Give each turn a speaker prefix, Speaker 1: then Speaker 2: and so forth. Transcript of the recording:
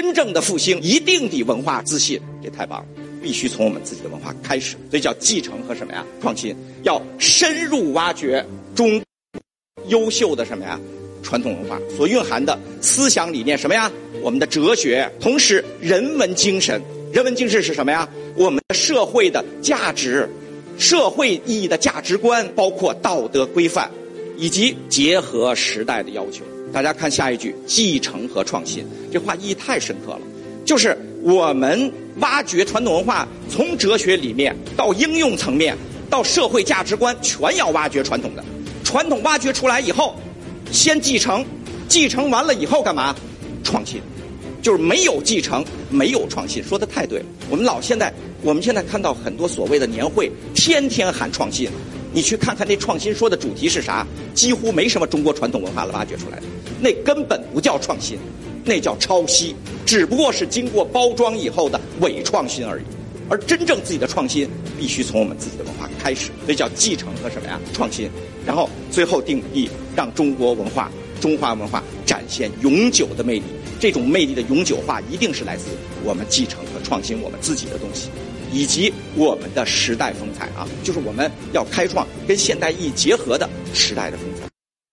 Speaker 1: 真正的复兴一定得文化自信，这太棒了，必须从我们自己的文化开始，所以叫继承和什么呀？创新，要深入挖掘中优秀的什么呀？传统文化所蕴含的思想理念什么呀？我们的哲学，同时人文精神，人文精神是什么呀？我们的社会的价值，社会意义的价值观，包括道德规范，以及结合时代的要求。大家看下一句，继承和创新，这话意义太深刻了。就是我们挖掘传统文化，从哲学里面到应用层面，到社会价值观，全要挖掘传统的。传统挖掘出来以后，先继承，继承完了以后干嘛？创新，就是没有继承，没有创新。说的太对了。我们老现在，我们现在看到很多所谓的年会，天天喊创新。你去看看那创新说的主题是啥？几乎没什么中国传统文化了挖掘出来的，那根本不叫创新，那叫抄袭，只不过是经过包装以后的伪创新而已。而真正自己的创新，必须从我们自己的文化开始，所以叫继承和什么呀？创新。然后最后定义，让中国文化、中华文化展现永久的魅力。这种魅力的永久化，一定是来自我们继承和创新我们自己的东西。以及我们的时代风采啊，就是我们要开创跟现代意义结合的时代的风采。